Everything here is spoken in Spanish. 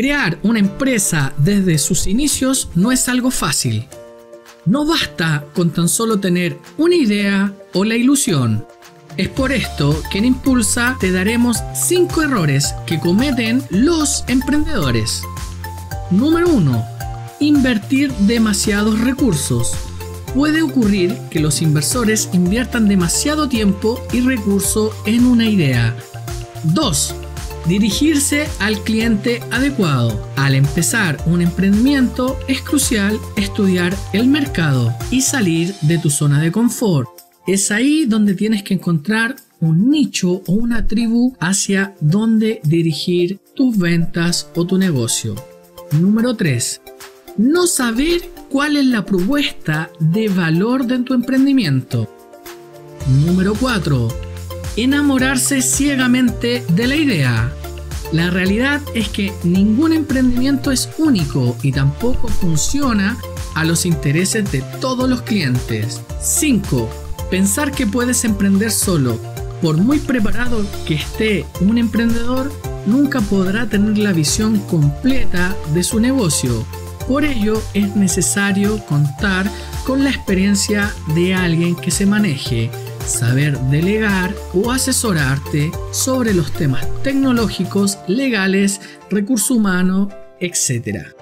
Crear una empresa desde sus inicios no es algo fácil. No basta con tan solo tener una idea o la ilusión. Es por esto que en Impulsa te daremos 5 errores que cometen los emprendedores. Número 1. Invertir demasiados recursos. Puede ocurrir que los inversores inviertan demasiado tiempo y recurso en una idea. 2 Dirigirse al cliente adecuado. Al empezar un emprendimiento es crucial estudiar el mercado y salir de tu zona de confort. Es ahí donde tienes que encontrar un nicho o una tribu hacia donde dirigir tus ventas o tu negocio. Número 3. No saber cuál es la propuesta de valor de tu emprendimiento. Número 4 enamorarse ciegamente de la idea. La realidad es que ningún emprendimiento es único y tampoco funciona a los intereses de todos los clientes. 5. Pensar que puedes emprender solo. Por muy preparado que esté un emprendedor, nunca podrá tener la visión completa de su negocio. Por ello es necesario contar con la experiencia de alguien que se maneje saber delegar o asesorarte sobre los temas tecnológicos, legales, recurso humano, etc.